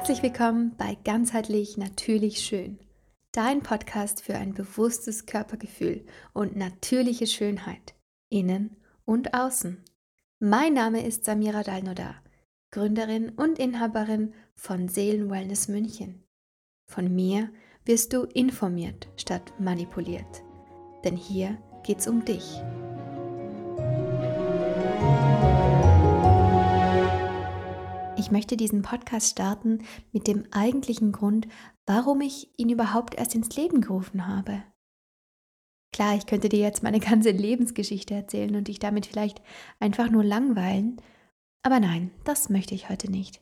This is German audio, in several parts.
Herzlich willkommen bei Ganzheitlich Natürlich Schön, dein Podcast für ein bewusstes Körpergefühl und natürliche Schönheit, innen und außen. Mein Name ist Samira Dalnoda, Gründerin und Inhaberin von Seelenwellness München. Von mir wirst du informiert statt manipuliert, denn hier geht's um dich. Ich möchte diesen Podcast starten mit dem eigentlichen Grund, warum ich ihn überhaupt erst ins Leben gerufen habe. Klar, ich könnte dir jetzt meine ganze Lebensgeschichte erzählen und dich damit vielleicht einfach nur langweilen, aber nein, das möchte ich heute nicht.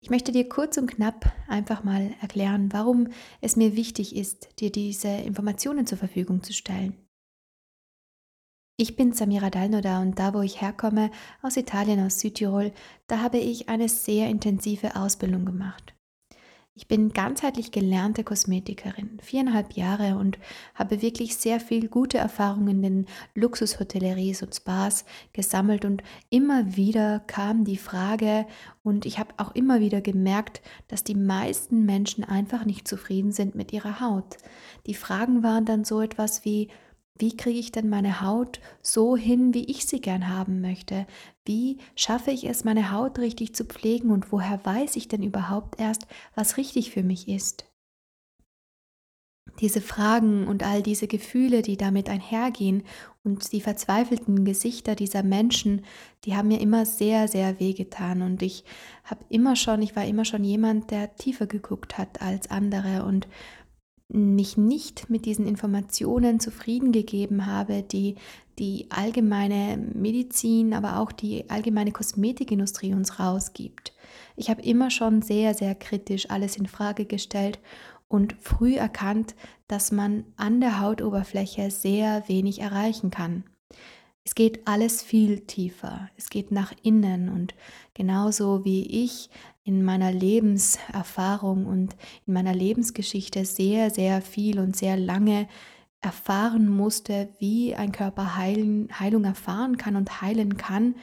Ich möchte dir kurz und knapp einfach mal erklären, warum es mir wichtig ist, dir diese Informationen zur Verfügung zu stellen. Ich bin Samira Dalnoda und da, wo ich herkomme, aus Italien, aus Südtirol, da habe ich eine sehr intensive Ausbildung gemacht. Ich bin ganzheitlich gelernte Kosmetikerin, viereinhalb Jahre und habe wirklich sehr viel gute Erfahrungen in den Luxushotelleries und Spas gesammelt und immer wieder kam die Frage und ich habe auch immer wieder gemerkt, dass die meisten Menschen einfach nicht zufrieden sind mit ihrer Haut. Die Fragen waren dann so etwas wie, wie kriege ich denn meine Haut so hin, wie ich sie gern haben möchte? Wie schaffe ich es, meine Haut richtig zu pflegen und woher weiß ich denn überhaupt erst, was richtig für mich ist? Diese Fragen und all diese Gefühle, die damit einhergehen und die verzweifelten Gesichter dieser Menschen, die haben mir immer sehr, sehr wehgetan und ich habe immer schon, ich war immer schon jemand, der tiefer geguckt hat als andere und mich nicht mit diesen Informationen zufrieden gegeben habe, die die allgemeine Medizin, aber auch die allgemeine Kosmetikindustrie uns rausgibt. Ich habe immer schon sehr, sehr kritisch alles in Frage gestellt und früh erkannt, dass man an der Hautoberfläche sehr wenig erreichen kann. Es geht alles viel tiefer. Es geht nach innen und genauso wie ich in meiner Lebenserfahrung und in meiner Lebensgeschichte sehr, sehr viel und sehr lange erfahren musste, wie ein Körper heilen, Heilung erfahren kann und heilen kann,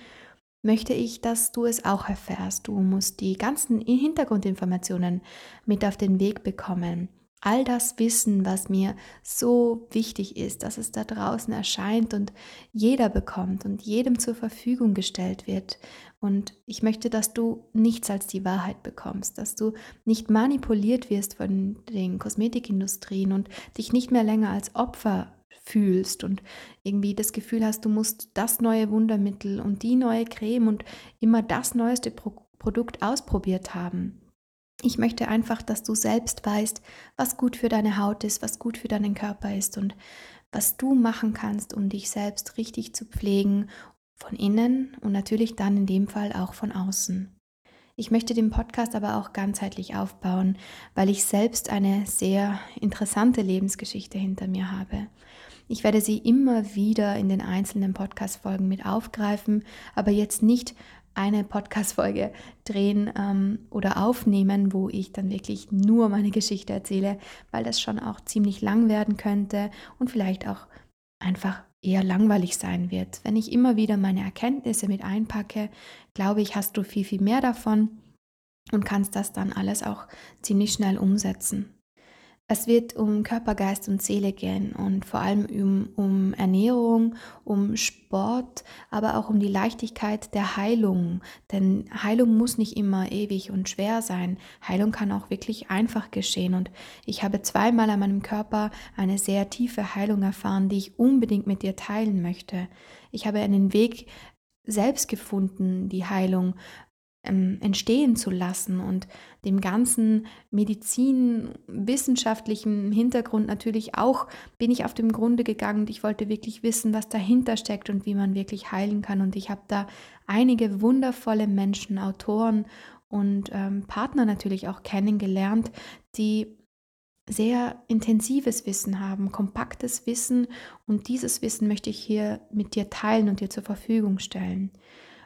möchte ich, dass du es auch erfährst. Du musst die ganzen Hintergrundinformationen mit auf den Weg bekommen all das Wissen, was mir so wichtig ist, dass es da draußen erscheint und jeder bekommt und jedem zur Verfügung gestellt wird. Und ich möchte, dass du nichts als die Wahrheit bekommst, dass du nicht manipuliert wirst von den Kosmetikindustrien und dich nicht mehr länger als Opfer fühlst und irgendwie das Gefühl hast, du musst das neue Wundermittel und die neue Creme und immer das neueste Pro Produkt ausprobiert haben. Ich möchte einfach, dass du selbst weißt, was gut für deine Haut ist, was gut für deinen Körper ist und was du machen kannst, um dich selbst richtig zu pflegen, von innen und natürlich dann in dem Fall auch von außen. Ich möchte den Podcast aber auch ganzheitlich aufbauen, weil ich selbst eine sehr interessante Lebensgeschichte hinter mir habe. Ich werde sie immer wieder in den einzelnen Podcast-Folgen mit aufgreifen, aber jetzt nicht eine Podcast-Folge drehen ähm, oder aufnehmen, wo ich dann wirklich nur meine Geschichte erzähle, weil das schon auch ziemlich lang werden könnte und vielleicht auch einfach eher langweilig sein wird. Wenn ich immer wieder meine Erkenntnisse mit einpacke, glaube ich, hast du viel, viel mehr davon und kannst das dann alles auch ziemlich schnell umsetzen. Es wird um Körper, Geist und Seele gehen und vor allem um, um, Ernährung, um Sport, aber auch um die Leichtigkeit der Heilung. Denn Heilung muss nicht immer ewig und schwer sein. Heilung kann auch wirklich einfach geschehen. Und ich habe zweimal an meinem Körper eine sehr tiefe Heilung erfahren, die ich unbedingt mit dir teilen möchte. Ich habe einen Weg selbst gefunden, die Heilung ähm, entstehen zu lassen und dem ganzen medizinwissenschaftlichen Hintergrund natürlich auch bin ich auf dem Grunde gegangen. Ich wollte wirklich wissen, was dahinter steckt und wie man wirklich heilen kann. Und ich habe da einige wundervolle Menschen, Autoren und ähm, Partner natürlich auch kennengelernt, die sehr intensives Wissen haben, kompaktes Wissen und dieses Wissen möchte ich hier mit dir teilen und dir zur Verfügung stellen.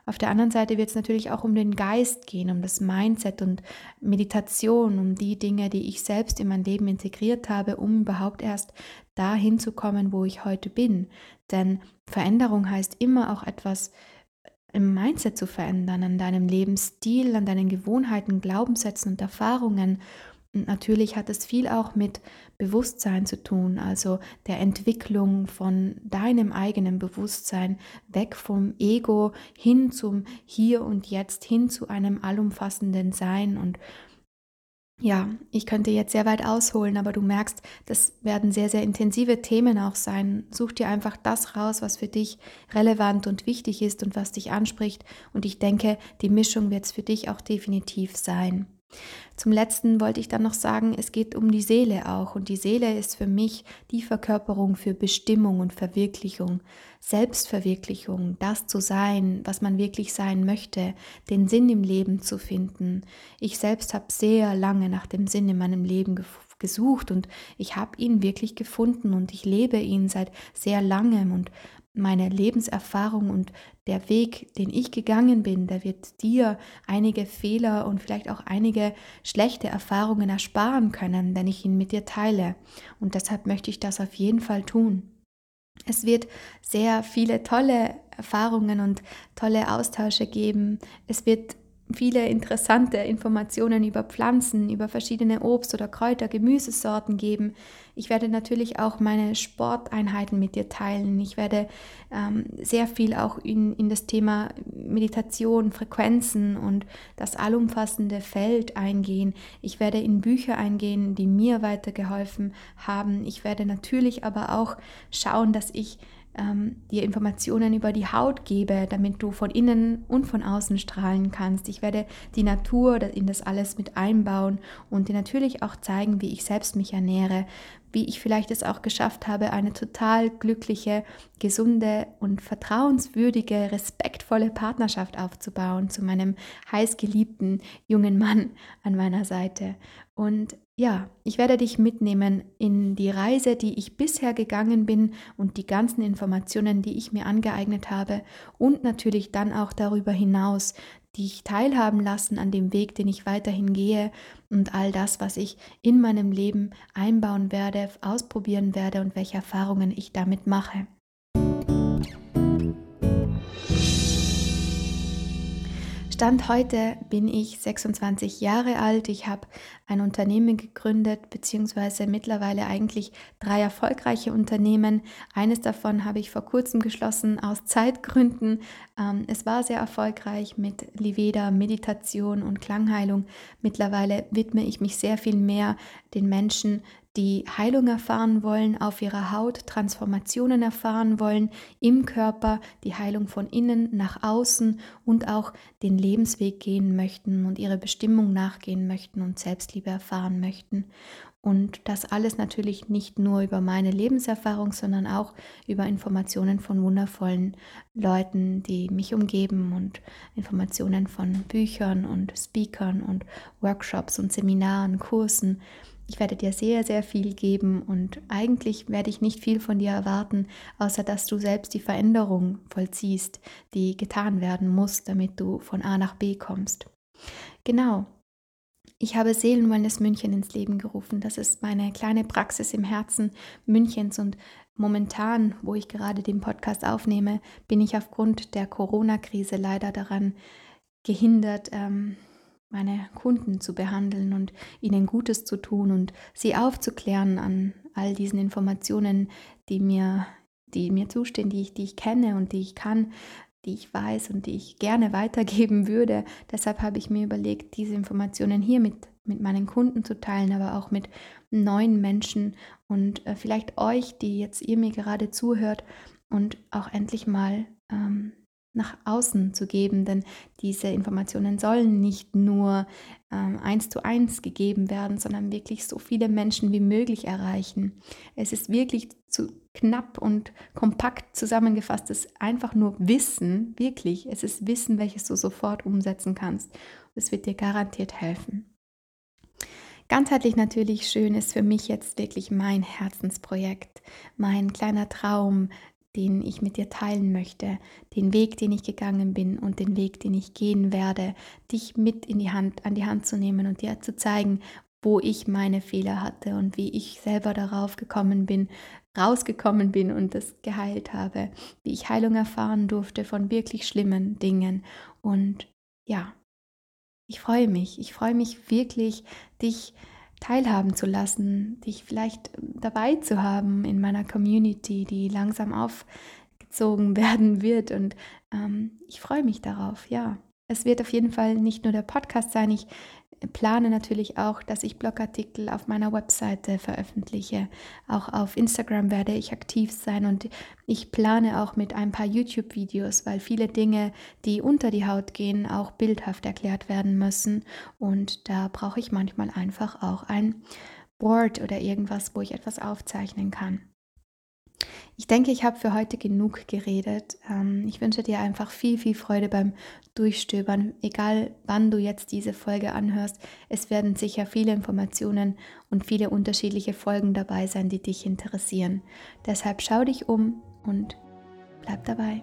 Auf der anderen Seite wird es natürlich auch um den Geist gehen, um das Mindset und Meditation, um die Dinge, die ich selbst in mein Leben integriert habe, um überhaupt erst dahin zu kommen, wo ich heute bin. Denn Veränderung heißt immer auch etwas im Mindset zu verändern, an deinem Lebensstil, an deinen Gewohnheiten, Glaubenssätzen und Erfahrungen. Und natürlich hat es viel auch mit Bewusstsein zu tun, also der Entwicklung von deinem eigenen Bewusstsein, weg vom Ego hin zum Hier und Jetzt, hin zu einem allumfassenden Sein und ja, ich könnte jetzt sehr weit ausholen, aber du merkst, das werden sehr, sehr intensive Themen auch sein. Such dir einfach das raus, was für dich relevant und wichtig ist und was dich anspricht. Und ich denke, die Mischung wird es für dich auch definitiv sein. Zum letzten wollte ich dann noch sagen, es geht um die Seele auch und die Seele ist für mich die Verkörperung für Bestimmung und Verwirklichung, Selbstverwirklichung, das zu sein, was man wirklich sein möchte, den Sinn im Leben zu finden. Ich selbst habe sehr lange nach dem Sinn in meinem Leben gesucht und ich habe ihn wirklich gefunden und ich lebe ihn seit sehr langem und meine Lebenserfahrung und der Weg, den ich gegangen bin, der wird dir einige Fehler und vielleicht auch einige schlechte Erfahrungen ersparen können, wenn ich ihn mit dir teile. Und deshalb möchte ich das auf jeden Fall tun. Es wird sehr viele tolle Erfahrungen und tolle Austausche geben. Es wird viele interessante Informationen über Pflanzen, über verschiedene Obst- oder Kräuter, Gemüsesorten geben. Ich werde natürlich auch meine Sporteinheiten mit dir teilen. Ich werde ähm, sehr viel auch in, in das Thema Meditation, Frequenzen und das allumfassende Feld eingehen. Ich werde in Bücher eingehen, die mir weitergeholfen haben. Ich werde natürlich aber auch schauen, dass ich ähm, dir Informationen über die Haut gebe, damit du von innen und von außen strahlen kannst. Ich werde die Natur in das alles mit einbauen und dir natürlich auch zeigen, wie ich selbst mich ernähre, wie ich vielleicht es auch geschafft habe, eine total glückliche, gesunde und vertrauenswürdige, respektvolle Partnerschaft aufzubauen zu meinem heißgeliebten jungen Mann an meiner Seite. Und ja, ich werde dich mitnehmen in die Reise, die ich bisher gegangen bin und die ganzen Informationen, die ich mir angeeignet habe und natürlich dann auch darüber hinaus, die ich teilhaben lassen an dem Weg, den ich weiterhin gehe und all das, was ich in meinem Leben einbauen werde, ausprobieren werde und welche Erfahrungen ich damit mache. Stand heute bin ich 26 Jahre alt. Ich habe ein Unternehmen gegründet, beziehungsweise mittlerweile eigentlich drei erfolgreiche Unternehmen. Eines davon habe ich vor kurzem geschlossen aus Zeitgründen. Ähm, es war sehr erfolgreich mit Liveda, Meditation und Klangheilung. Mittlerweile widme ich mich sehr viel mehr den Menschen, die Heilung erfahren wollen auf ihrer Haut, Transformationen erfahren wollen im Körper, die Heilung von innen nach außen und auch den Lebensweg gehen möchten und ihre Bestimmung nachgehen möchten und Selbstliebe erfahren möchten. Und das alles natürlich nicht nur über meine Lebenserfahrung, sondern auch über Informationen von wundervollen Leuten, die mich umgeben und Informationen von Büchern und Speakern und Workshops und Seminaren, Kursen ich werde dir sehr, sehr viel geben und eigentlich werde ich nicht viel von dir erwarten, außer dass du selbst die Veränderung vollziehst, die getan werden muss, damit du von A nach B kommst. Genau. Ich habe Seelenwellness München ins Leben gerufen. Das ist meine kleine Praxis im Herzen Münchens und momentan, wo ich gerade den Podcast aufnehme, bin ich aufgrund der Corona-Krise leider daran gehindert, ähm, meine Kunden zu behandeln und ihnen Gutes zu tun und sie aufzuklären an all diesen Informationen, die mir, die mir zustehen, die ich, die ich kenne und die ich kann, die ich weiß und die ich gerne weitergeben würde. Deshalb habe ich mir überlegt, diese Informationen hier mit, mit meinen Kunden zu teilen, aber auch mit neuen Menschen und äh, vielleicht euch, die jetzt ihr mir gerade zuhört und auch endlich mal ähm, nach außen zu geben, denn diese Informationen sollen nicht nur ähm, eins zu eins gegeben werden, sondern wirklich so viele Menschen wie möglich erreichen. Es ist wirklich zu knapp und kompakt zusammengefasstes einfach nur Wissen, wirklich. Es ist Wissen, welches du sofort umsetzen kannst. Es wird dir garantiert helfen. Ganzheitlich natürlich schön ist für mich jetzt wirklich mein Herzensprojekt, mein kleiner Traum, den ich mit dir teilen möchte, den Weg, den ich gegangen bin und den Weg, den ich gehen werde, dich mit in die Hand, an die Hand zu nehmen und dir zu zeigen, wo ich meine Fehler hatte und wie ich selber darauf gekommen bin, rausgekommen bin und das geheilt habe, wie ich Heilung erfahren durfte von wirklich schlimmen Dingen. Und ja, ich freue mich. Ich freue mich wirklich, dich teilhaben zu lassen, dich vielleicht dabei zu haben in meiner Community, die langsam aufgezogen werden wird. Und ähm, ich freue mich darauf, ja. Es wird auf jeden Fall nicht nur der Podcast sein. Ich plane natürlich auch, dass ich Blogartikel auf meiner Webseite veröffentliche. Auch auf Instagram werde ich aktiv sein und ich plane auch mit ein paar YouTube-Videos, weil viele Dinge, die unter die Haut gehen, auch bildhaft erklärt werden müssen. Und da brauche ich manchmal einfach auch ein Board oder irgendwas, wo ich etwas aufzeichnen kann. Ich denke, ich habe für heute genug geredet. Ähm, ich wünsche dir einfach viel, viel Freude beim Durchstöbern, egal wann du jetzt diese Folge anhörst. Es werden sicher viele Informationen und viele unterschiedliche Folgen dabei sein, die dich interessieren. Deshalb schau dich um und bleib dabei.